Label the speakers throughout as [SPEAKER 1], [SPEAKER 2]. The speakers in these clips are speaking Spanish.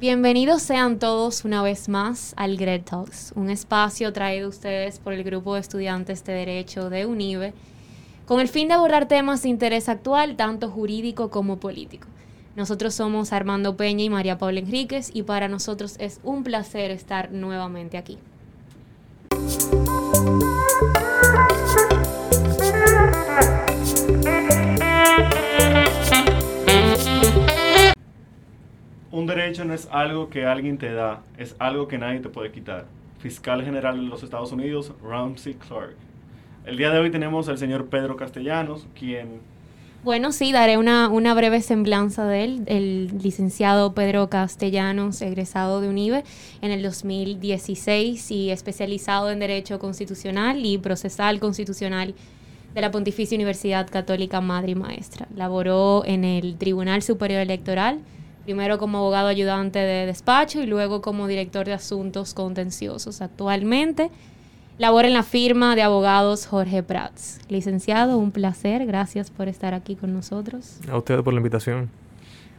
[SPEAKER 1] Bienvenidos sean todos una vez más al Great Talks, un espacio traído a ustedes por el grupo de estudiantes de Derecho de UNIBE, con el fin de abordar temas de interés actual, tanto jurídico como político. Nosotros somos Armando Peña y María Paula Enríquez y para nosotros es un placer estar nuevamente aquí.
[SPEAKER 2] Un derecho no es algo que alguien te da, es algo que nadie te puede quitar. Fiscal General de los Estados Unidos, Ramsey Clark. El día de hoy tenemos al señor Pedro Castellanos, quien...
[SPEAKER 1] Bueno, sí, daré una, breve semblanza de él. El licenciado Pedro Castellanos, egresado de UNIBE en el 2016 y especializado en Derecho Constitucional y Procesal Constitucional de la Pontificia Universidad Católica Madre y Maestra. Laboró en el Tribunal Superior Electoral, primero como abogado ayudante de despacho y luego como director de asuntos contenciosos. Actualmente labora en la firma de abogados Jorge Prats. Licenciado, un placer, gracias por estar aquí con nosotros.
[SPEAKER 3] A ustedes por la invitación.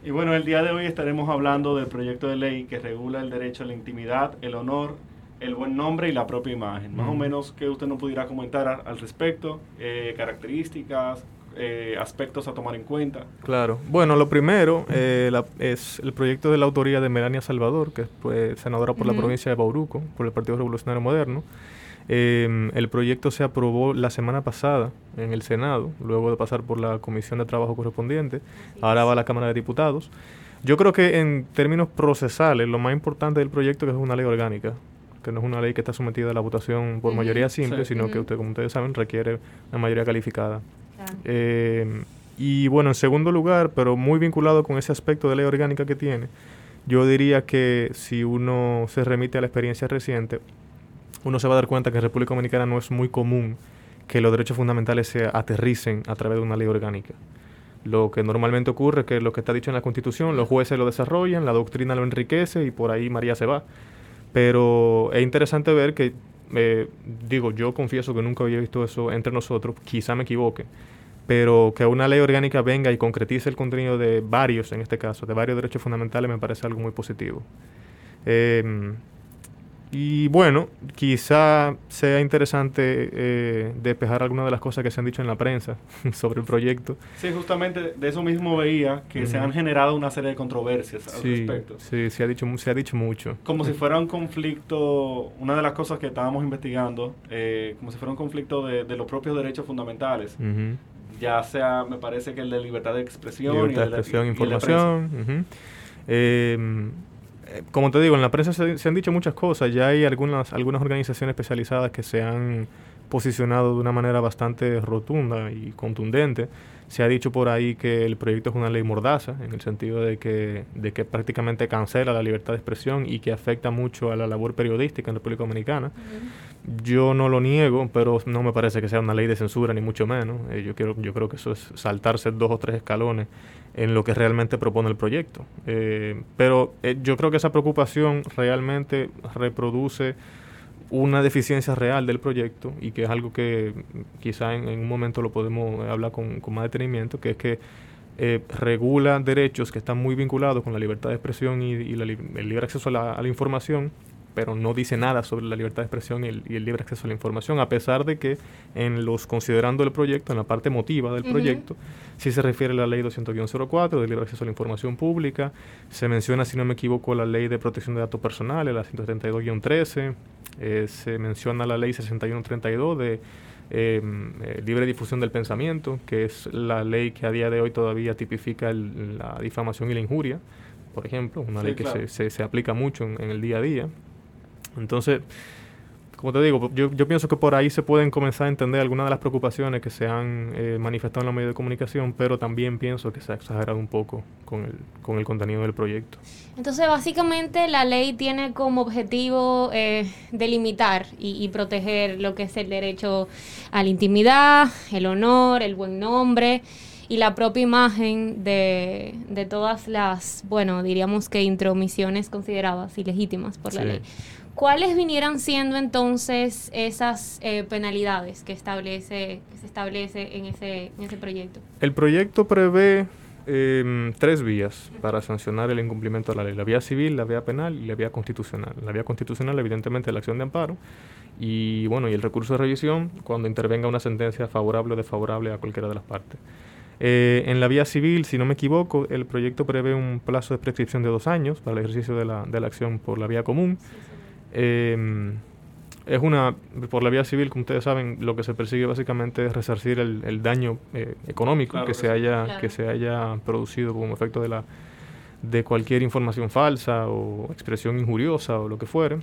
[SPEAKER 2] Y bueno, el día de hoy estaremos hablando del proyecto de ley que regula el derecho a la intimidad, el honor, el buen nombre y la propia imagen. Más o menos que usted nos pudiera comentar al respecto, eh, características, eh, aspectos a tomar en cuenta.
[SPEAKER 3] Claro. Bueno, lo primero eh, es el proyecto de la autoría de Melania Salvador, que fue senadora por la provincia de Bauruco, por el Partido Revolucionario Moderno. Em, el proyecto se aprobó la semana pasada en el Senado, luego de pasar por la Comisión de Trabajo correspondiente. Ahora va a la Cámara de Diputados. Yo creo que en términos procesales, lo más importante del proyecto es que es una ley orgánica, que no es una ley que está sometida a la votación por mayoría simple, sino que usted, como ustedes saben, requiere una mayoría calificada. Eh, y bueno, en segundo lugar, pero muy vinculado con ese aspecto de ley orgánica que tiene, yo diría que si uno se remite a la experiencia reciente, uno se va a dar cuenta que en República Dominicana no es muy común que los derechos fundamentales se aterricen a través de una ley orgánica. Lo que normalmente ocurre es que lo que está dicho en la Constitución, los jueces lo desarrollan, la doctrina lo enriquece y por ahí María se va. Pero es interesante ver que, eh, digo, yo confieso que nunca había visto eso entre nosotros, quizá me equivoque, pero que una ley orgánica venga y concretice el contenido de varios, en este caso, de varios derechos fundamentales, me parece algo muy positivo. Eh, y bueno, quizá sea interesante eh, despejar algunas de las cosas que se han dicho en la prensa sobre el proyecto.
[SPEAKER 2] Sí, justamente de eso mismo veía que se han generado una serie de controversias al respecto.
[SPEAKER 3] Sí, se ha, dicho, se ha dicho mucho.
[SPEAKER 2] Como si fuera un conflicto, una de las cosas que estábamos investigando, eh, como si fuera un conflicto de, los propios derechos fundamentales. Ya sea, me parece que el de libertad de expresión.
[SPEAKER 3] Libertad de expresión, información. Eh, como te digo, en la prensa se, han dicho muchas cosas. Ya hay algunas, algunas organizaciones especializadas que se han posicionado de una manera bastante rotunda y contundente. Se ha dicho por ahí que el proyecto es una ley mordaza, en el sentido de que, de que prácticamente cancela la libertad de expresión y que afecta mucho a la labor periodística en República Dominicana. Yo no lo niego, pero no me parece que sea una ley de censura, ni mucho menos. Eh, yo, quiero, yo creo que eso es saltarse dos o tres escalones en lo que realmente propone el proyecto. Eh, pero eh, yo creo que esa preocupación realmente reproduce una deficiencia real del proyecto y que es algo que quizá en, un momento lo podemos hablar con, más detenimiento, que es que eh, regula derechos que están muy vinculados con la libertad de expresión y, el libre acceso a la información pero no dice nada sobre la libertad de expresión y el, libre acceso a la información, a pesar de que en los considerando el proyecto, en la parte emotiva del proyecto, sí se refiere a la ley 200-04 de libre acceso a la información pública, se menciona, si no me equivoco, la ley de protección de datos personales, la 132-13, eh, se menciona la ley 6132 de em, eh, libre difusión del pensamiento, que es la ley que a día de hoy todavía tipifica la difamación y la injuria, por ejemplo, una ley que se, se, aplica mucho en, el día a día. Entonces, como te digo, yo, yo, pienso que por ahí se pueden comenzar a entender algunas de las preocupaciones que se han eh, manifestado en los medios de comunicación, pero también pienso que se ha exagerado un poco con el, con el contenido del proyecto.
[SPEAKER 1] Entonces, básicamente la ley tiene como objetivo eh, delimitar y, y, proteger lo que es el derecho a la intimidad, el honor, el buen nombre y la propia imagen de, de todas las, bueno, diríamos que intromisiones consideradas ilegítimas por la ley. ¿Cuáles vinieran siendo entonces esas eh, penalidades que, establece, que se establece en ese, en ese proyecto?
[SPEAKER 3] El proyecto prevé em, tres vías para sancionar el incumplimiento de la ley. La vía civil, la vía penal y la vía constitucional. La vía constitucional, evidentemente, la acción de amparo y, bueno, y el recurso de revisión cuando intervenga una sentencia favorable o desfavorable a cualquiera de las partes. Eh, en la vía civil, si no me equivoco, el proyecto prevé un plazo de prescripción de dos años para el ejercicio de la, de la acción por la vía común. Em, es una, por la vía civil, como ustedes saben, lo que se persigue básicamente es resarcir el, daño eh, económico que, se haya, que se haya producido como efecto de, la, de cualquier información falsa o expresión injuriosa o lo que fuere.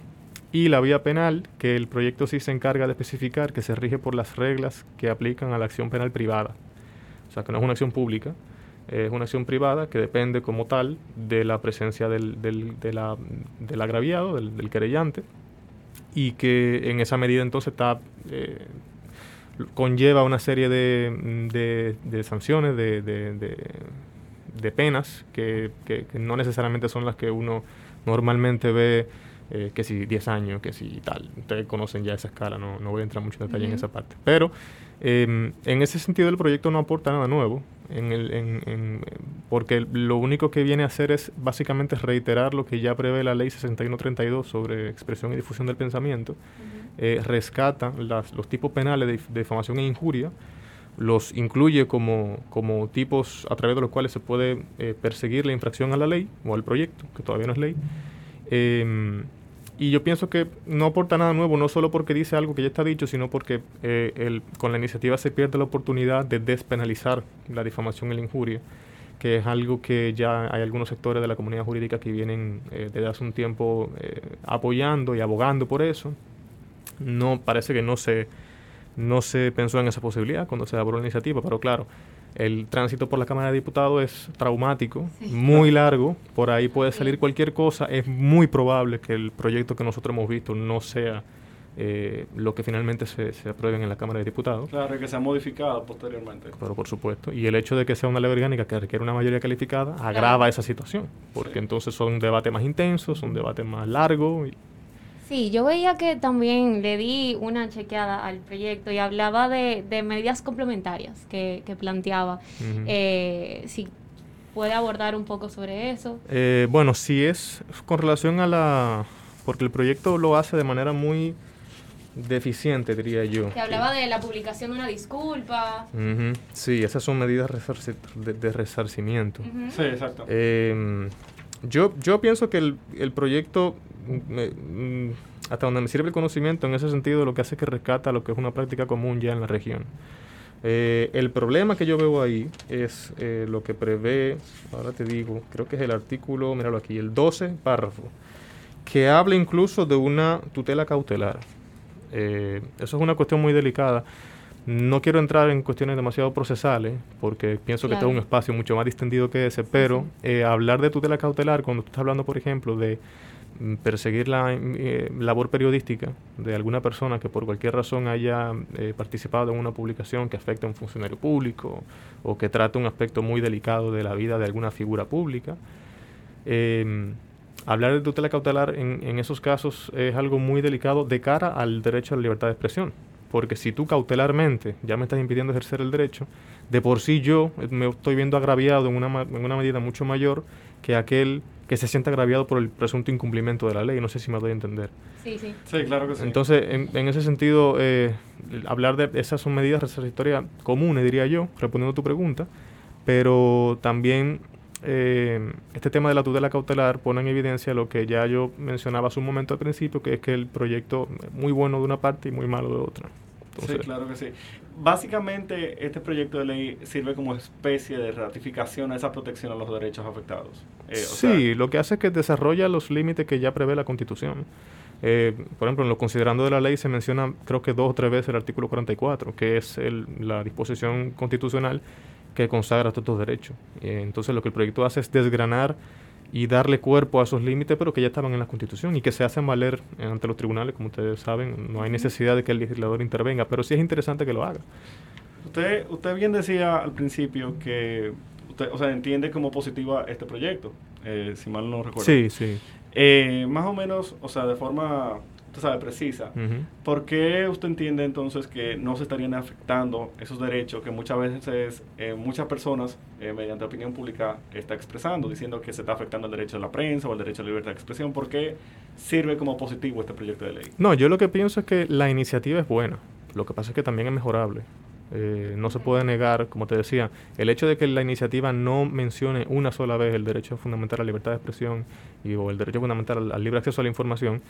[SPEAKER 3] Y la vía penal, que el proyecto sí se encarga de especificar que se rige por las reglas que aplican a la acción penal privada. O sea, que no es una acción pública, es una acción privada que depende como tal de la presencia del, del, del agraviado, del, del, querellante, y que en esa medida entonces está, eh, conlleva una serie de, de, sanciones, de, de penas, que, que, no necesariamente son las que uno normalmente ve eh, que si 10 años, que si tal. Ustedes conocen ya esa escala, no, no voy a entrar mucho en detalle en esa parte. Pero em, en ese sentido el proyecto no aporta nada nuevo, en el, en, porque lo único que viene a hacer es básicamente reiterar lo que ya prevé la ley 6132 sobre expresión y difusión del pensamiento. Eh, rescata las, los tipos penales de, difamación e injuria, los incluye como, como tipos a través de los cuales se puede eh, perseguir la infracción a la ley o al proyecto, que todavía no es ley. Y yo pienso que no aporta nada nuevo, no solo porque dice algo que ya está dicho, sino porque eh, el, con la iniciativa se pierde la oportunidad de despenalizar la difamación y la injuria, que es algo que ya hay algunos sectores de la comunidad jurídica que vienen eh, desde hace un tiempo eh, apoyando y abogando por eso. No parece que no se, no se pensó en esa posibilidad cuando se elaboró la iniciativa, pero claro, el tránsito por la Cámara de Diputados es traumático, muy largo, por ahí puede salir cualquier cosa, es muy probable que el proyecto que nosotros hemos visto no sea eh, lo que finalmente se, se apruebe en la Cámara de Diputados.
[SPEAKER 2] Claro, que sea modificado posteriormente.
[SPEAKER 3] Pero por supuesto, y el hecho de que sea una ley orgánica que requiere una mayoría calificada agrava esa situación, porque entonces son un debate más intenso, son un debate más largo.
[SPEAKER 1] Sí, yo veía que también le di una chequeada al proyecto y hablaba de, medidas complementarias que, planteaba. Eh, si puede abordar un poco sobre eso.
[SPEAKER 3] Eh, bueno, sí es con relación a la... porque el proyecto lo hace de manera muy deficiente, diría yo.
[SPEAKER 1] Que hablaba de la publicación de una disculpa.
[SPEAKER 3] Sí, esas son medidas de, resarcimiento.
[SPEAKER 2] Sí, exacto.
[SPEAKER 3] Eh, yo, yo pienso que el, el proyecto Mm, hasta donde me sirve el conocimiento, en ese sentido lo que hace es que rescata lo que es una práctica común ya en la región. Eh, el problema que yo veo ahí es eh, lo que prevé, ahora te digo, creo que es el artículo, míralo aquí, el 12 párrafo, que habla incluso de una tutela cautelar. Eh, eso es una cuestión muy delicada. No quiero entrar en cuestiones demasiado procesales, porque pienso que tengo un espacio mucho más distendido que ese, pero hablar de tutela cautelar, cuando tú estás hablando, por ejemplo, de Mm, perseguir la eh, labor periodística de alguna persona que por cualquier razón haya eh, participado en una publicación que afecte a un funcionario público o que trate un aspecto muy delicado de la vida de alguna figura pública. Em, hablar de tutela cautelar en, en, esos casos es algo muy delicado de cara al derecho a la libertad de expresión. Porque si tú cautelarmente ya me estás impidiendo ejercer el derecho, de por sí yo me estoy viendo agraviado en una, en una medida mucho mayor que aquel que se sienta agraviado por el presunto incumplimiento de la ley. No sé si me doy a entender.
[SPEAKER 1] Sí, sí.
[SPEAKER 2] Sí, claro que sí.
[SPEAKER 3] Entonces, en, ese sentido, eh, hablar de esas son medidas resarcitorias comunes, diría yo, respondiendo a tu pregunta, pero también eh, este tema de la tutela cautelar pone en evidencia lo que ya yo mencionaba hace un momento al principio, que es que el proyecto es muy bueno de una parte y muy malo de otra.
[SPEAKER 2] sí, claro que sí. Básicamente, este proyecto de ley sirve como especie de ratificación a esa protección a los derechos afectados.
[SPEAKER 3] Eh, sí, lo que hace es que desarrolla los límites que ya prevé la Constitución. Eh, por ejemplo, en lo considerando de la ley se menciona, creo que dos o tres veces el artículo 44, que es el, la disposición constitucional que consagra todos estos derechos. Eh, entonces, lo que el proyecto hace es desgranar y darle cuerpo a esos límites, pero que ya estaban en la Constitución y que se hacen valer ante los tribunales, como ustedes saben, no hay necesidad de que el legislador intervenga, pero sí es interesante que lo haga.
[SPEAKER 2] Usted, usted bien decía al principio que usted, o sea, entiende como positiva este proyecto, eh, si mal no recuerdo.
[SPEAKER 3] Sí, sí.
[SPEAKER 2] Eh, más o menos, o sea, de forma tú sabes, precisa. ¿Por qué usted entiende entonces que no se estarían afectando esos derechos que muchas veces eh, muchas personas, eh, mediante opinión pública, está expresando, diciendo que se está afectando el derecho de la prensa o el derecho a la libertad de expresión? ¿Por qué sirve como positivo este proyecto de ley?
[SPEAKER 3] No, yo lo que pienso es que la iniciativa es buena. Lo que pasa es que también es mejorable. Eh, no se puede negar, como te decía, el hecho de que la iniciativa no mencione una sola vez el derecho fundamental a la libertad de expresión y, o el derecho fundamental al libre acceso a la información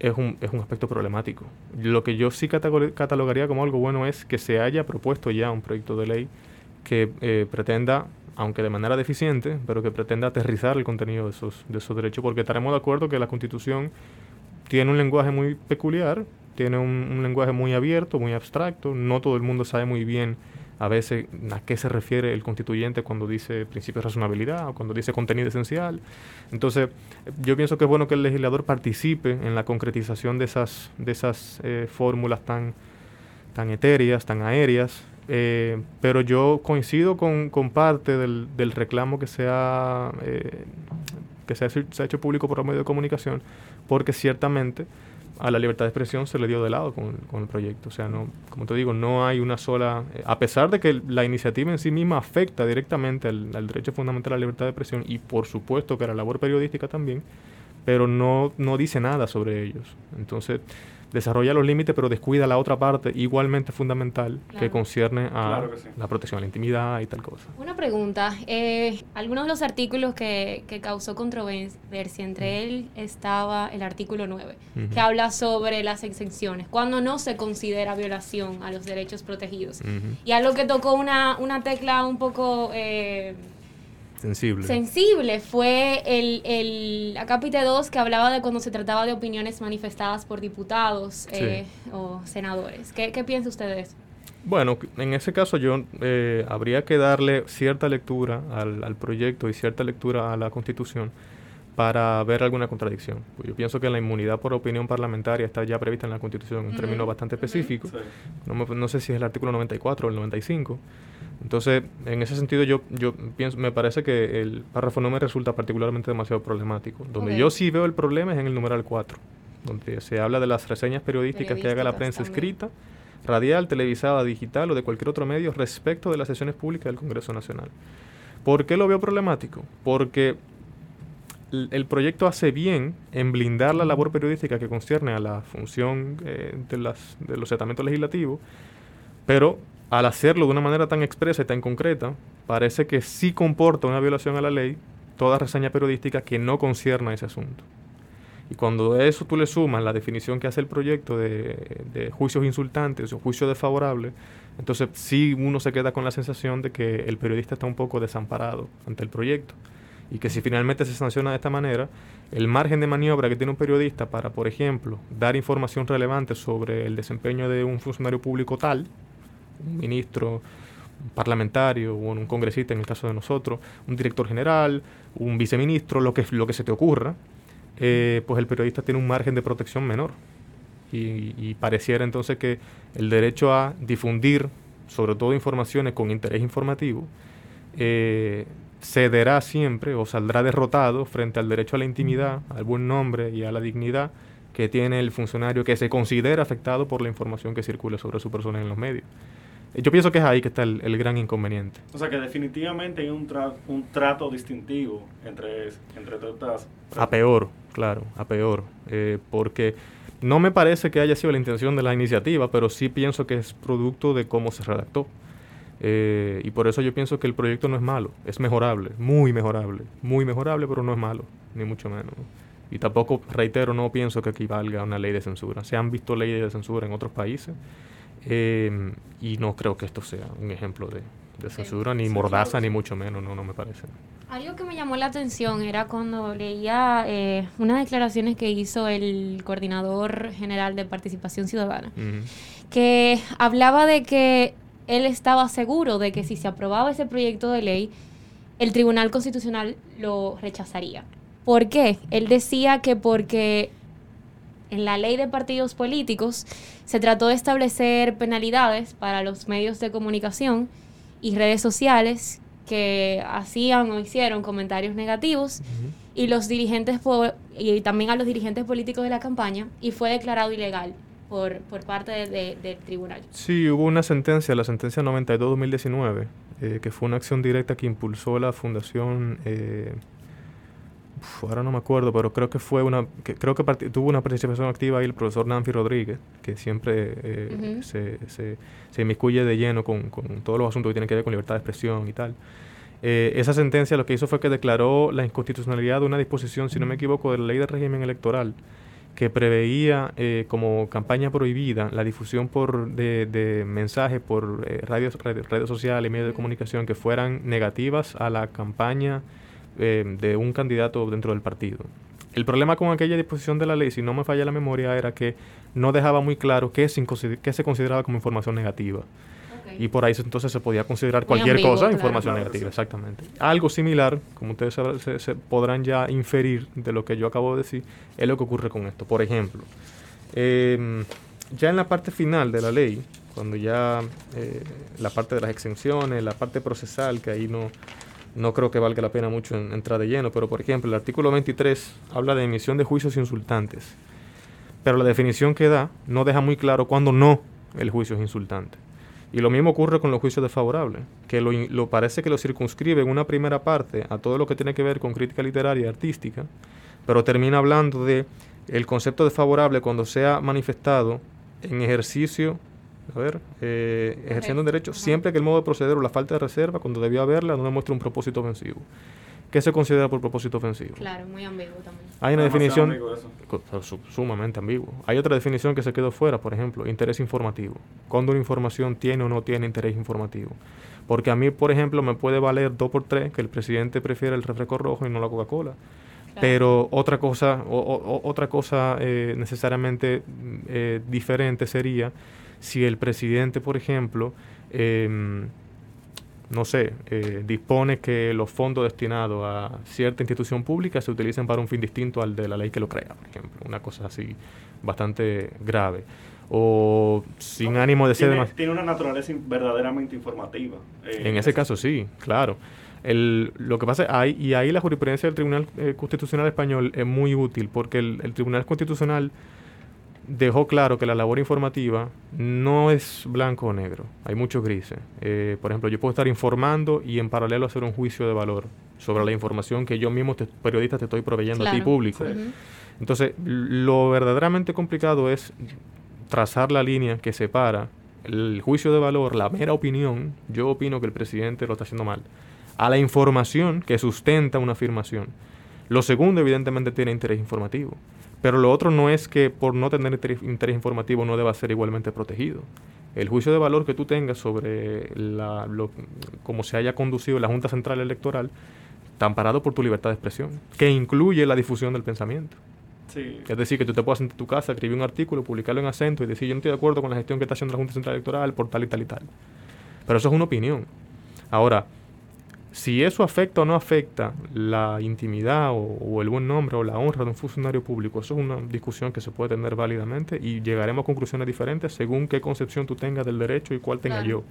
[SPEAKER 3] es un, es un aspecto problemático. Lo que yo sí catalogaría como algo bueno es que se haya propuesto ya un proyecto de ley que eh, pretenda, aunque de manera deficiente, pero que pretenda aterrizar el contenido de esos, de esos derechos, porque estaremos de acuerdo que la Constitución tiene un lenguaje muy peculiar, tiene un, un lenguaje muy abierto, muy abstracto, no todo el mundo sabe muy bien a veces a qué se refiere el constituyente cuando dice principio de razonabilidad o cuando dice contenido esencial. Entonces, yo pienso que es bueno que el legislador participe en la concretización de esas, de esas eh, fórmulas tan, tan etéreas, tan aéreas, eh, pero yo coincido con, parte del, reclamo que se ha, eh, que se ha hecho público por los medios de comunicación, porque ciertamente a la libertad de expresión se le dio de lado con, el proyecto. O sea, no, como te digo, no hay una sola, eh, a pesar de que la iniciativa en sí misma afecta directamente al, al, derecho fundamental a la libertad de expresión y por supuesto que a la labor periodística también, pero no, no dice nada sobre ellos. Entonces, desarrolla los límites, pero descuida la otra parte igualmente fundamental claro. que concierne a claro que sí. la protección a la intimidad y tal cosa.
[SPEAKER 1] Una pregunta. Eh, algunos de los artículos que, que, causó controversia, entre él estaba el artículo 9, uh -huh. que habla sobre las exenciones, cuando no se considera violación a los derechos protegidos. Uh -huh. Y algo que tocó una, una tecla un poco... Eh,
[SPEAKER 3] sensible.
[SPEAKER 1] sensible fue el, el acápite 2 que hablaba de cuando se trataba de opiniones manifestadas por diputados sí. eh, o senadores. ¿Qué, ¿Qué, piensa usted de eso?
[SPEAKER 3] Bueno, en ese caso yo eh, habría que darle cierta lectura al, al, proyecto y cierta lectura a la Constitución para ver alguna contradicción. Pues yo pienso que la inmunidad por opinión parlamentaria está ya prevista en la Constitución, un uh -huh. término bastante específico. Uh -huh. no, me, no, sé si es el artículo 94 o el 95. Entonces, en ese sentido, yo, yo pienso, me parece que el párrafo no me resulta particularmente demasiado problemático. Donde okay. yo sí veo el problema es en el numeral 4, donde se habla de las reseñas periodísticas, que haga la prensa también. escrita, radial, televisada, digital o de cualquier otro medio respecto de las sesiones públicas del Congreso Nacional. ¿Por qué lo veo problemático? Porque el proyecto hace bien en blindar la labor periodística que concierne a la función eh, de, las, de los tratamientos legislativos, pero al hacerlo de una manera tan expresa y tan concreta, parece que sí comporta una violación a la ley toda reseña periodística que no concierna ese asunto. Y cuando a eso tú le sumas la definición que hace el proyecto de, de juicios insultantes o juicios desfavorables, entonces sí uno se queda con la sensación de que el periodista está un poco desamparado ante el proyecto. Y que si finalmente se sanciona de esta manera, el margen de maniobra que tiene un periodista para, por ejemplo, dar información relevante sobre el desempeño de un funcionario público tal, un ministro, un parlamentario o un congresista en el caso de nosotros, un director general, un viceministro, lo que, lo que se te ocurra, eh, pues el periodista tiene un margen de protección menor. Y, pareciera entonces que el derecho a difundir, sobre todo informaciones con interés informativo, eh, cederá siempre o saldrá derrotado frente al derecho a la intimidad, al buen nombre y a la dignidad que tiene el funcionario que se considera afectado por la información que circula sobre su persona en los medios. Yo pienso que es ahí que está el, el gran inconveniente.
[SPEAKER 2] O sea que definitivamente hay un, tra un trato distintivo entre, entre todas.
[SPEAKER 3] A peor, claro, a peor. Eh, porque no me parece que haya sido la intención de la iniciativa, pero sí pienso que es producto de cómo se redactó. Eh, y por eso yo pienso que el proyecto no es malo, es mejorable, muy mejorable, muy mejorable, pero no es malo, ni mucho menos. Y tampoco, reitero, no pienso que equivalga a una ley de censura. Se han visto leyes de censura en otros países eh, y no creo que esto sea un ejemplo de, de censura, sí, ni sí, mordaza, claro. ni mucho menos, no, no me parece.
[SPEAKER 1] Algo que me llamó la atención era cuando leía eh, unas declaraciones que hizo el coordinador general de participación ciudadana, uh -huh. que hablaba de que él estaba seguro de que si se aprobaba ese proyecto de ley, el Tribunal Constitucional lo rechazaría. ¿Por qué? Él decía que porque en la ley de partidos políticos se trató de establecer penalidades para los medios de comunicación y redes sociales que hacían o hicieron comentarios negativos uh -huh. y los dirigentes y también a los dirigentes políticos de la campaña y fue declarado ilegal por, por parte del tribunal.
[SPEAKER 3] Sí, hubo una sentencia, la sentencia 92-2019, eh, que fue una acción directa que impulsó la fundación... Eh, ahora no me acuerdo, pero creo que fue una, que creo que tuvo una participación activa ahí el profesor Nancy Rodríguez, que siempre eh, se, se, se, inmiscuye de lleno con, con, todos los asuntos que tienen que ver con libertad de expresión y tal. Eh, esa sentencia lo que hizo fue que declaró la inconstitucionalidad de una disposición, si no me equivoco, de la ley de régimen electoral que preveía eh, como campaña prohibida la difusión por de, de mensajes por radios, redes sociales y medios de comunicación que fueran negativas a la campaña eh, de un candidato dentro del partido. El problema con aquella disposición de la ley, si no me falla la memoria, era que no dejaba muy claro qué, se consideraba como información negativa. Y por ahí entonces se podía considerar cualquier cosa información negativa, exactamente. Algo similar, como ustedes se, podrán ya inferir de lo que yo acabo de decir, es lo que ocurre con esto. Por ejemplo, em, ya en la parte final de la ley, cuando ya eh, la parte de las exenciones, la parte procesal, que ahí no, no creo que valga la pena mucho entrar de lleno, pero por ejemplo, el artículo 23 habla de emisión de juicios insultantes, pero la definición que da no deja muy claro cuándo no el juicio es insultante. Y lo mismo ocurre con los juicios desfavorables, que lo, parece que lo circunscribe en una primera parte a todo lo que tiene que ver con crítica literaria y artística, pero termina hablando de el concepto desfavorable cuando sea manifestado en ejercicio a ver, eh, ejerciendo un derecho siempre que el modo de proceder o la falta de reserva, cuando debió haberla, no demuestre un propósito ofensivo. ¿Qué se considera por propósito ofensivo?
[SPEAKER 1] Claro, muy ambiguo también.
[SPEAKER 3] Hay una definición sumamente ambiguo. Hay otra definición que se quedó fuera, por ejemplo, interés informativo. Cuando una información tiene o no tiene interés informativo. Porque a mí, por ejemplo, me puede valer 2 por 3 que el presidente prefiere el refresco rojo y no la Coca-Cola. Pero otra cosa, o, otra cosa eh, necesariamente eh, diferente sería si el presidente, por ejemplo, em, no sé, eh, dispone que los fondos destinados a cierta institución pública se utilicen para un fin distinto al de la ley que lo crea, por ejemplo, una cosa así bastante grave. O sin ánimo de ser...
[SPEAKER 2] Tiene, tiene una naturaleza verdaderamente informativa.
[SPEAKER 3] Eh, en ese caso sí, claro. El, lo que pasa es, y ahí la jurisprudencia del Tribunal eh, Constitucional Español es muy útil, porque el Tribunal Constitucional dejó claro que la labor informativa no es blanco o negro, hay muchos grises. Eh, por ejemplo, yo puedo estar informando y en paralelo hacer un juicio de valor sobre la información que yo mismo, periodista, te estoy proveyendo a ti público. Entonces, lo verdaderamente complicado es trazar la línea que separa el juicio de valor, la mera opinión, yo opino que el presidente lo está haciendo mal, a la información que sustenta una afirmación. Lo segundo, evidentemente, tiene interés informativo. Pero lo otro no es que por no tener interés, informativo no deba ser igualmente protegido. El juicio de valor que tú tengas sobre la, lo, cómo se haya conducido la Junta Central Electoral está amparado por tu libertad de expresión, que incluye la difusión del pensamiento. Es decir, que tú te puedas sentar en tu casa, escribir un artículo, publicarlo en acento y decir yo no estoy de acuerdo con la gestión que está haciendo la Junta Central Electoral por tal y tal y tal. Pero eso es una opinión. Ahora, si eso afecta o no afecta la intimidad o, el buen nombre o la honra de un funcionario público, eso es una discusión que se puede tener válidamente y llegaremos a conclusiones diferentes según qué concepción tú tengas del derecho y cuál tenga yo.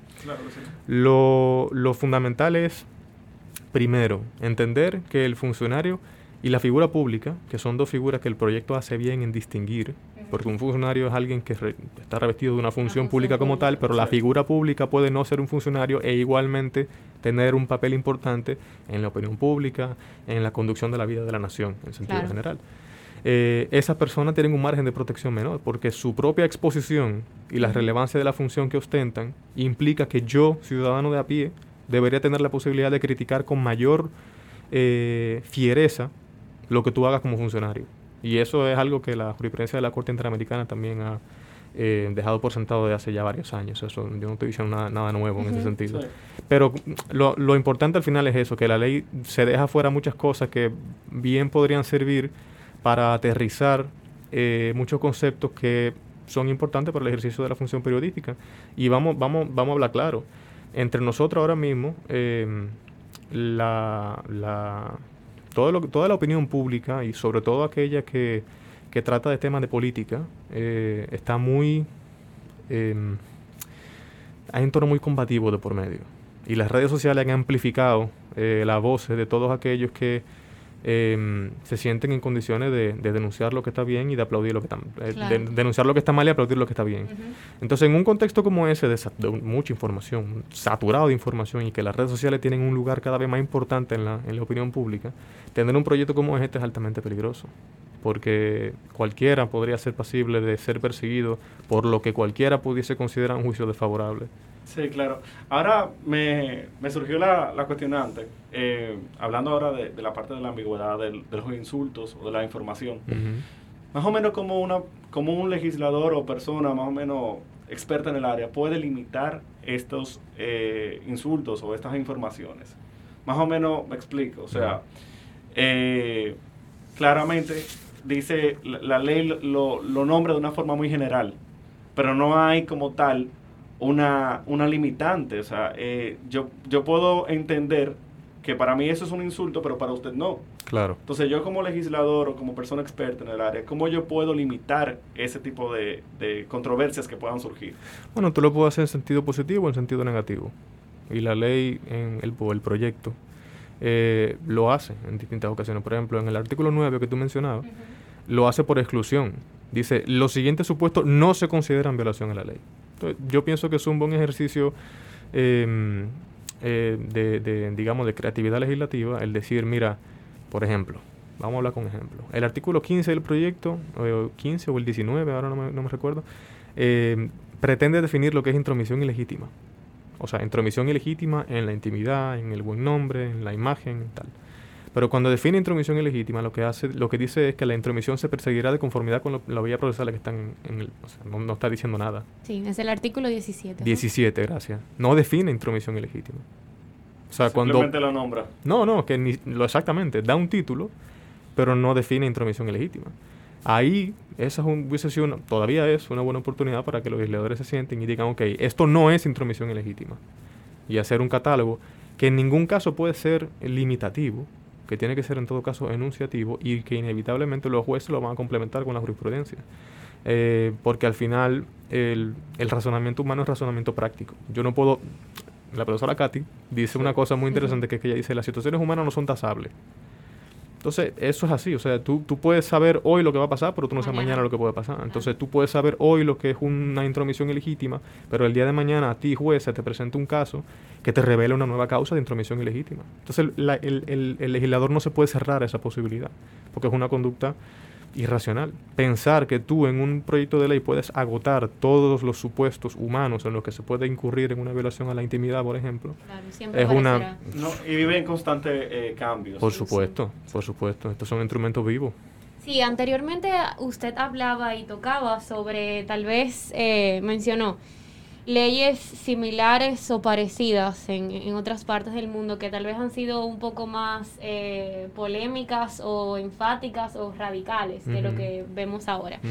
[SPEAKER 3] lo, lo fundamental es, primero, entender que el funcionario y la figura pública, que son dos figuras que el proyecto hace bien en distinguir, porque un funcionario es alguien que está revestido de una función pública como tal, pero la figura pública puede no ser un funcionario e igualmente tener un papel importante en la opinión pública, en la conducción de la vida de la nación, en sentido general. Eh, esas personas tienen un margen de protección menor, porque su propia exposición y la relevancia de la función que ostentan implica que yo, ciudadano de a pie, debería tener la posibilidad de criticar con mayor eh, fiereza lo que tú hagas como funcionario. Y eso es algo que la jurisprudencia de la Corte Interamericana también ha eh, dejado por sentado de hace ya varios años. Eso yo no estoy diciendo nada, nuevo en ese sentido. Pero lo, lo, importante al final es eso, que la ley se deja fuera muchas cosas que bien podrían servir para aterrizar eh, muchos conceptos que son importantes para el ejercicio de la función periodística. Y vamos, vamos, vamos a hablar claro. Entre nosotros ahora mismo, eh, la, la toda la opinión pública y sobre todo aquella que, trata de temas de política eh, está muy... Eh, hay un tono muy combativo de por medio. Y las redes sociales han amplificado eh, la voz de todos aquellos que Em, se sienten en condiciones de, denunciar lo que está bien y de aplaudir lo que está eh, denunciar lo que está mal y aplaudir lo que está bien. Entonces, en un contexto como ese, de, mucha información, saturado de información y que las redes sociales tienen un lugar cada vez más importante en la, en la opinión pública, tener un proyecto como este es altamente peligroso porque cualquiera podría ser pasible de ser perseguido por lo que cualquiera pudiese considerar un juicio desfavorable.
[SPEAKER 2] Sí, claro. Ahora me, surgió la, la cuestionante, eh, hablando ahora de, la parte de la ambigüedad de los insultos o de la información. Más o menos como, una, como un legislador o persona más o menos experta en el área puede limitar estos eh, insultos o estas informaciones. Más o menos me explico. O sea, eh, claramente dice, la, ley lo, lo nombra de una forma muy general, pero no hay como tal una, una limitante. O sea, eh, yo, yo puedo entender que para mí eso es un insulto, pero para usted no.
[SPEAKER 3] Claro.
[SPEAKER 2] Entonces yo como legislador o como persona experta en el área, ¿cómo yo puedo limitar ese tipo de, controversias que puedan surgir?
[SPEAKER 3] Bueno, tú lo puedes hacer en sentido positivo o en sentido negativo. Y la ley en el, el proyecto eh, lo hace en distintas ocasiones. Por ejemplo, en el artículo 9 que tú mencionabas, lo hace por exclusión. Dice, los siguientes supuestos no se consideran violación a la ley yo pienso que es un buen ejercicio em, eh, de, digamos, de creatividad legislativa el decir, mira, por ejemplo, vamos a hablar con ejemplo. El artículo 15 del proyecto, o 15 o el 19, ahora no me, no recuerdo, em, pretende definir lo que es intromisión ilegítima. O sea, intromisión ilegítima en la intimidad, en el buen nombre, en la imagen y tal. Pero cuando define intromisión ilegítima, lo que hace, lo que dice es que la intromisión se perseguirá de conformidad con la vía procesal que están en el, o sea, no, está diciendo nada.
[SPEAKER 1] Sí, es el artículo 17.
[SPEAKER 3] 17, gracias. No define intromisión ilegítima.
[SPEAKER 2] O sea, Simplemente cuando lo nombra.
[SPEAKER 3] No, no, que ni, lo exactamente, da un título, pero no define intromisión ilegítima. Ahí esa es un, todavía es una buena oportunidad para que los legisladores se sienten y digan, ok, esto no es intromisión ilegítima. Y hacer un catálogo que en ningún caso puede ser limitativo, que tiene que ser en todo caso enunciativo y que inevitablemente los jueces lo van a complementar con la jurisprudencia. Eh, porque al final el, el, razonamiento humano es razonamiento práctico. Yo no puedo... La profesora Katy dice una cosa muy interesante que, es que ella dice, las situaciones humanas no son tasables. Entonces, eso es así. O sea, tú, tú puedes saber hoy lo que va a pasar, pero tú no sabes mañana lo que puede pasar. Entonces, tú puedes saber hoy lo que es una intromisión ilegítima, pero el día de mañana a ti, juez, se te presenta un caso que te revela una nueva causa de intromisión ilegítima. Entonces, el, el, el legislador no se puede cerrar esa posibilidad, porque es una conducta irracional. Pensar que tú en un proyecto de ley puedes agotar todos los supuestos humanos en los que se puede incurrir en una violación a la intimidad, por ejemplo,
[SPEAKER 2] es una... y vive en constante eh, cambio.
[SPEAKER 3] Por supuesto, por supuesto. Estos son instrumentos vivos.
[SPEAKER 1] Sí, anteriormente usted hablaba y tocaba sobre, tal vez eh, mencionó, leyes similares o parecidas en, en, otras partes del mundo que tal vez han sido un poco más eh, polémicas o enfáticas o radicales de lo que vemos ahora.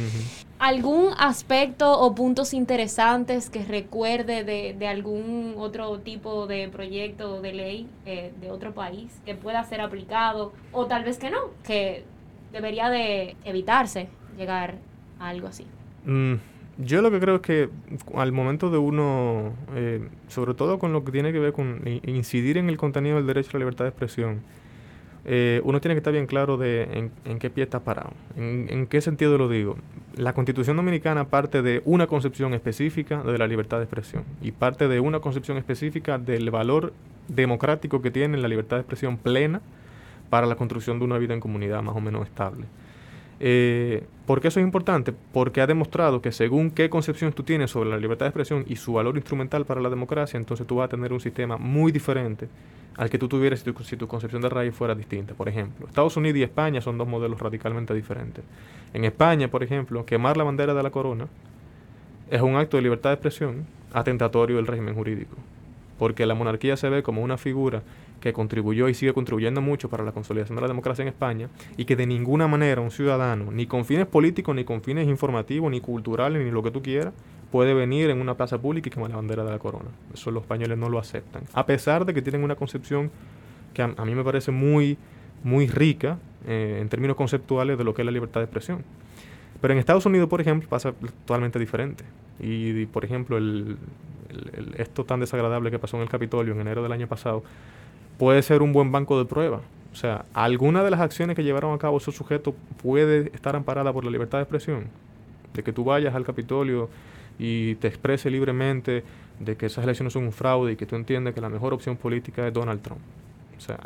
[SPEAKER 1] ¿Algún aspecto o puntos interesantes que recuerde de, de algún otro tipo de proyecto o de ley eh, de otro país que pueda ser aplicado o tal vez que no, que debería de evitarse llegar a algo así?
[SPEAKER 3] Mm, yo lo que creo es que al momento de uno, eh, sobre todo con lo que tiene que ver con incidir en el contenido del derecho a la libertad de expresión, eh, uno tiene que estar bien claro de en, qué pie está parado. En, qué sentido lo digo? La Constitución Dominicana parte de una concepción específica de la libertad de expresión y parte de una concepción específica del valor democrático que tiene la libertad de expresión plena para la construcción de una vida en comunidad más o menos estable. Eh, ¿Por qué eso es importante? Porque ha demostrado que según qué concepción tú tienes sobre la libertad de expresión y su valor instrumental para la democracia, entonces tú vas a tener un sistema muy diferente al que tú tuvieras si tu, concepción de raíz fuera distinta. Por ejemplo, Estados Unidos y España son dos modelos radicalmente diferentes. En España, por ejemplo, quemar la bandera de la corona es un acto de libertad de expresión atentatorio del régimen jurídico, porque la monarquía se ve como una figura que contribuyó y sigue contribuyendo mucho para la consolidación de la democracia en España y que de ninguna manera un ciudadano, ni con fines políticos, ni con fines informativos, ni culturales, ni lo que tú quieras, puede venir en una plaza pública y quemar la bandera de la corona. Eso los españoles no lo aceptan. A pesar de que tienen una concepción que a, mí me parece muy, muy rica eh, en términos conceptuales de lo que es la libertad de expresión. Pero en Estados Unidos, por ejemplo, pasa totalmente diferente. Y, por ejemplo, el, esto tan desagradable que pasó en el Capitolio en enero del año pasado, puede ser un buen banco de pruebas O sea, ¿alguna de las acciones que llevaron a cabo esos sujetos puede estar amparada por la libertad de expresión? De que tú vayas al Capitolio y te expreses libremente de que esas elecciones son un fraude y que tú entiendes que la mejor opción política es Donald Trump. O sea,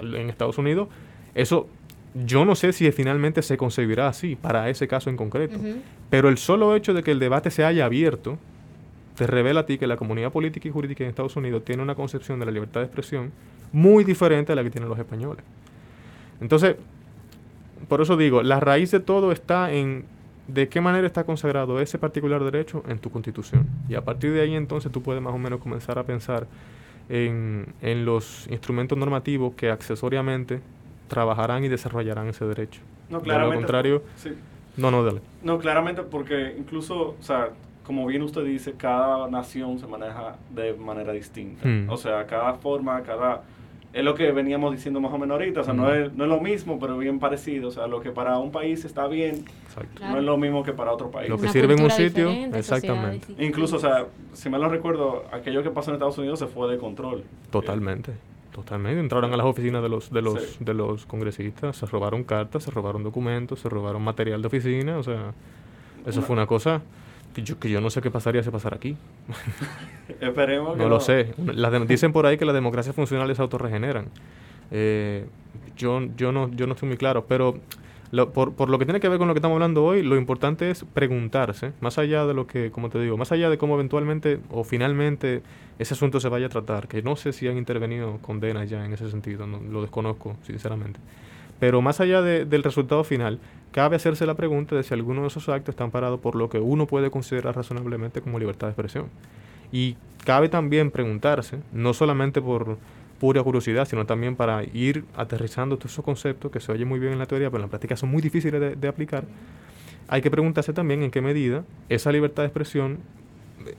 [SPEAKER 3] en Estados Unidos, eso yo no sé si finalmente se concebirá así para ese caso en concreto, pero el solo hecho de que el debate se haya abierto te revela a ti que la comunidad política y jurídica en Estados Unidos tiene una concepción de la libertad de expresión muy diferente a la que tienen los españoles. Entonces, por eso digo, la raíz de todo está en de qué manera está consagrado ese particular derecho en tu constitución. Y a partir de ahí entonces tú puedes más o menos comenzar a pensar en, en los instrumentos normativos que accesoriamente trabajarán y desarrollarán ese derecho. No, claramente. De lo contrario, no, no, dale.
[SPEAKER 2] No, claramente porque incluso, o sea, como bien usted dice, cada nación se maneja de manera distinta. Hmm. O sea, cada forma, cada... Es lo que veníamos diciendo más o menos ahorita, o sea, no, hmm. es, no es lo mismo, pero bien parecido. O sea, lo que para un país está bien, no es lo mismo que para otro país.
[SPEAKER 3] Lo que sirve en un sitio, exactamente.
[SPEAKER 2] Incluso, o sea, si me lo recuerdo, aquello que pasó en Estados Unidos se fue de control.
[SPEAKER 3] Totalmente. Totalmente, entraron a las oficinas de los de los de los congresistas, se robaron cartas, se robaron documentos, se robaron material de oficina, o sea, eso fue una cosa que yo, que yo no sé qué pasaría si pasara aquí.
[SPEAKER 2] Esperemos
[SPEAKER 3] que no, lo sé. dicen por ahí que las democracias funcionales se autorregeneran. Eh, yo, yo, no, yo no estoy muy claro, pero por, por, lo que tiene que ver con lo que estamos hablando hoy, lo importante es preguntarse, más allá de lo que, como te digo, más allá de cómo eventualmente o finalmente ese asunto se vaya a tratar, que no sé si han intervenido condenas ya en ese sentido, no, lo desconozco, sinceramente. Pero más allá del resultado final, cabe hacerse la pregunta de si alguno de esos actos están parados por lo que uno puede considerar razonablemente como libertad de expresión. Y cabe también preguntarse, no solamente por pura curiosidad, sino también para ir aterrizando todos esos conceptos que se oyen muy bien en la teoría, pero en la práctica son muy difíciles de, aplicar. Hay que preguntarse también en qué medida esa libertad de expresión eh,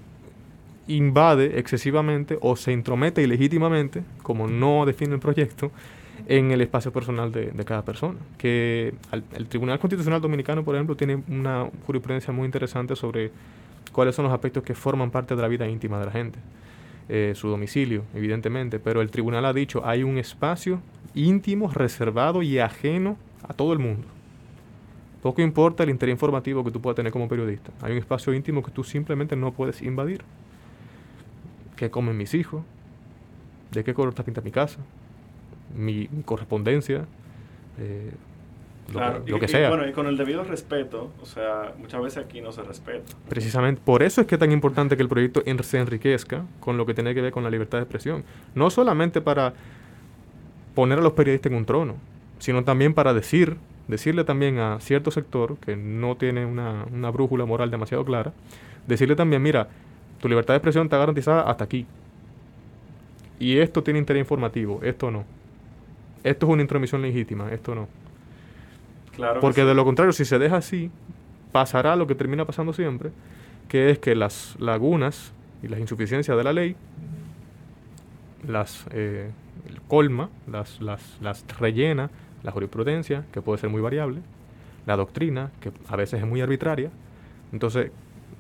[SPEAKER 3] invade excesivamente o se intromete ilegítimamente, como no define el proyecto, en el espacio personal de, cada persona. Que el Tribunal Constitucional Dominicano, por ejemplo, tiene una jurisprudencia muy interesante sobre cuáles son los aspectos que forman parte de la vida íntima de la gente. Eh, su domicilio, evidentemente, pero el tribunal ha dicho hay un espacio íntimo, reservado y ajeno a todo el mundo. Poco importa el interés informativo que tú puedas tener como periodista. Hay un espacio íntimo que tú simplemente no puedes invadir. ¿Qué comen mis hijos? ¿De qué color está pinta mi casa? Mi, correspondencia. Eh,
[SPEAKER 2] Claro, lo, que, sea. bueno, y con el debido respeto, o sea, muchas veces aquí no se respeta.
[SPEAKER 3] Precisamente, por eso es que es tan importante que el proyecto se enriquezca con lo que tiene que ver con la libertad de expresión. No solamente para poner a los periodistas en un trono, sino también para decir, decirle también a cierto sector que no tiene una, una brújula moral demasiado clara, decirle también, mira, tu libertad de expresión está garantizada hasta aquí. Y esto tiene interés informativo, esto no. Esto es una intromisión legítima, esto no. Porque de lo contrario, si se deja así, pasará lo que termina pasando siempre, que es que las lagunas y las insuficiencias de la ley las eh, colma, las, las, las rellena la jurisprudencia, que puede ser muy variable, la doctrina, que a veces es muy arbitraria. Entonces,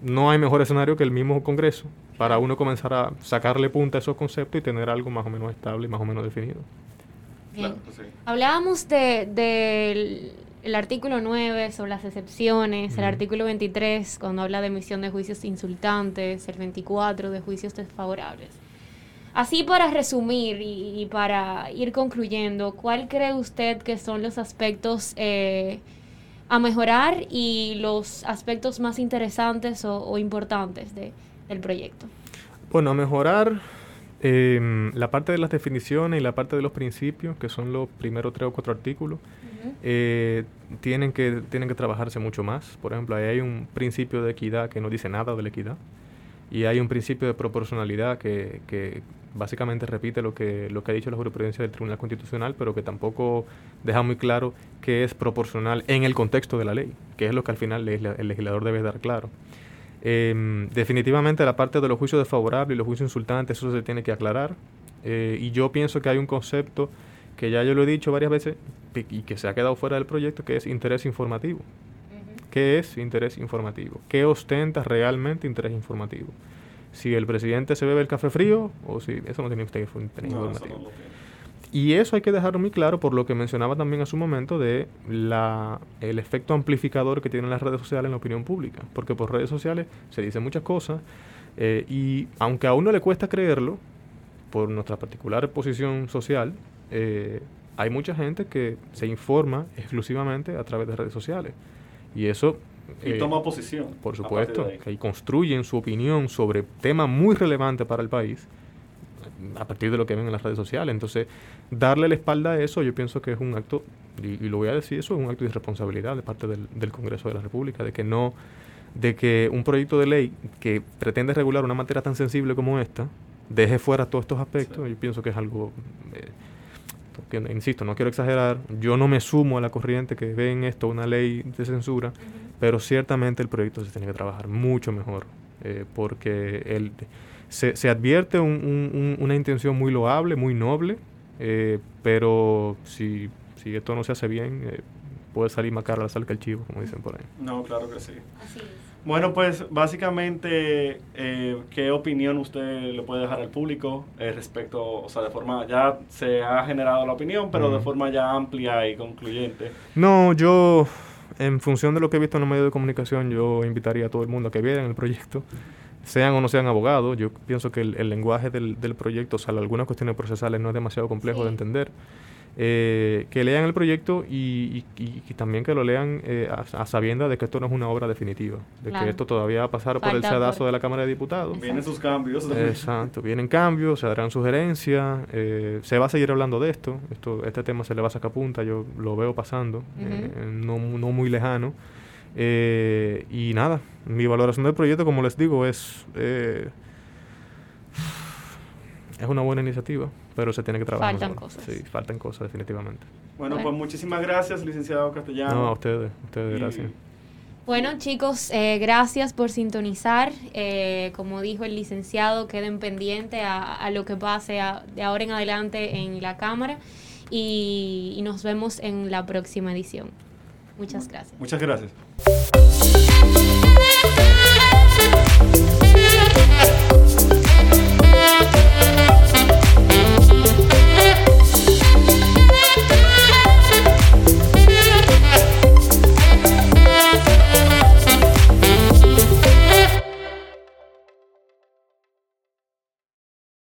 [SPEAKER 3] no hay mejor escenario que el mismo Congreso para uno comenzar a sacarle punta a esos conceptos y tener algo más o menos estable y más o menos definido.
[SPEAKER 1] Pues Hablábamos de, de el artículo 9 sobre las excepciones, el artículo 23 cuando habla de emisión de juicios insultantes, el 24 de juicios desfavorables. Así para resumir y, para ir concluyendo, ¿cuál cree usted que son los aspectos eh, a mejorar y los aspectos más interesantes o, importantes de, del proyecto?
[SPEAKER 3] Bueno, a mejorar em, la parte de las definiciones y la parte de los principios, que son los primeros tres o cuatro artículos eh, tienen, que, tienen que trabajarse mucho más. Por ejemplo, ahí hay un principio de equidad que no dice nada de la equidad. Y hay un principio de proporcionalidad que, que básicamente repite lo que, lo que ha dicho la jurisprudencia del Tribunal Constitucional, pero que tampoco deja muy claro que es proporcional en el contexto de la ley, que es lo que al final el legislador debe dar claro. Em, definitivamente la parte de los juicios desfavorables y los juicios insultantes, eso se tiene que aclarar. Eh, y yo pienso que hay un concepto que ya yo lo he dicho varias veces y que se ha quedado fuera del proyecto, que es interés informativo. ¿Qué es interés informativo? ¿Qué ostenta realmente interés informativo? Si el presidente se bebe el café frío o si eso no tiene usted interés informativo. Y eso hay que dejarlo muy claro por lo que mencionaba también a su momento de la, el efecto amplificador que tienen las redes sociales en la opinión pública. Porque por redes sociales se dicen muchas cosas eh, y aunque a uno le cuesta creerlo, por nuestra particular posición social, eh, hay mucha gente que se informa exclusivamente a través de redes sociales. Y eso...
[SPEAKER 2] Y toma posición.
[SPEAKER 3] Por supuesto, que construyen su opinión sobre temas muy relevantes para el país a partir de lo que ven en las redes sociales. Entonces, darle la espalda a eso, yo pienso que es un acto, y, lo voy a decir, eso es un acto de irresponsabilidad de parte del, del, Congreso de la República, de que no, de que un proyecto de ley que pretende regular una materia tan sensible como esta, deje fuera todos estos aspectos, yo pienso que es algo, eh, que, insisto, no quiero exagerar, yo no me sumo a la corriente que ve en esto una ley de censura, pero ciertamente el proyecto se tiene que trabajar mucho mejor, eh, porque el se, se advierte una intención muy loable, muy noble, eh, pero si, si esto no se hace bien, eh, puede salir más cara la sal que el chivo, como dicen por ahí.
[SPEAKER 2] No, claro que sí. Así es. Bueno, pues básicamente, eh, ¿qué opinión usted le puede dejar al público respecto, o sea, de forma, ya se ha generado la opinión, pero de forma ya amplia y concluyente?
[SPEAKER 3] No, yo, en función de lo que he visto en los medios de comunicación, yo invitaría a todo el mundo a que vieran el proyecto sean o no sean abogados, yo pienso que el, lenguaje del, del, proyecto, o sea, algunas cuestiones procesales no es demasiado complejo de entender. Eh, que lean el proyecto y, también que lo lean eh, a, sabienda de que esto no es una obra definitiva, de que esto todavía va a pasar por el sedazo de la Cámara de Diputados.
[SPEAKER 2] Vienen sus cambios.
[SPEAKER 3] Exacto, vienen cambios, se darán sugerencias, eh, se va a seguir hablando de esto, esto este tema se le va a sacar punta, yo lo veo pasando, no, no muy lejano. Eh, y nada, mi valoración del proyecto, como les digo, es, eh, es una buena iniciativa, pero se tiene que trabajar.
[SPEAKER 1] Faltan cosas.
[SPEAKER 3] Sí, faltan cosas, definitivamente.
[SPEAKER 2] Bueno, pues muchísimas gracias, licenciado Castellano.
[SPEAKER 3] No, a ustedes, ustedes, gracias.
[SPEAKER 1] Bueno, chicos, eh, gracias por sintonizar. como dijo el licenciado, queden pendientes a, lo que pase de ahora en adelante en la Cámara y nos vemos en la próxima edición. Muchas gracias.
[SPEAKER 2] Muchas gracias. Música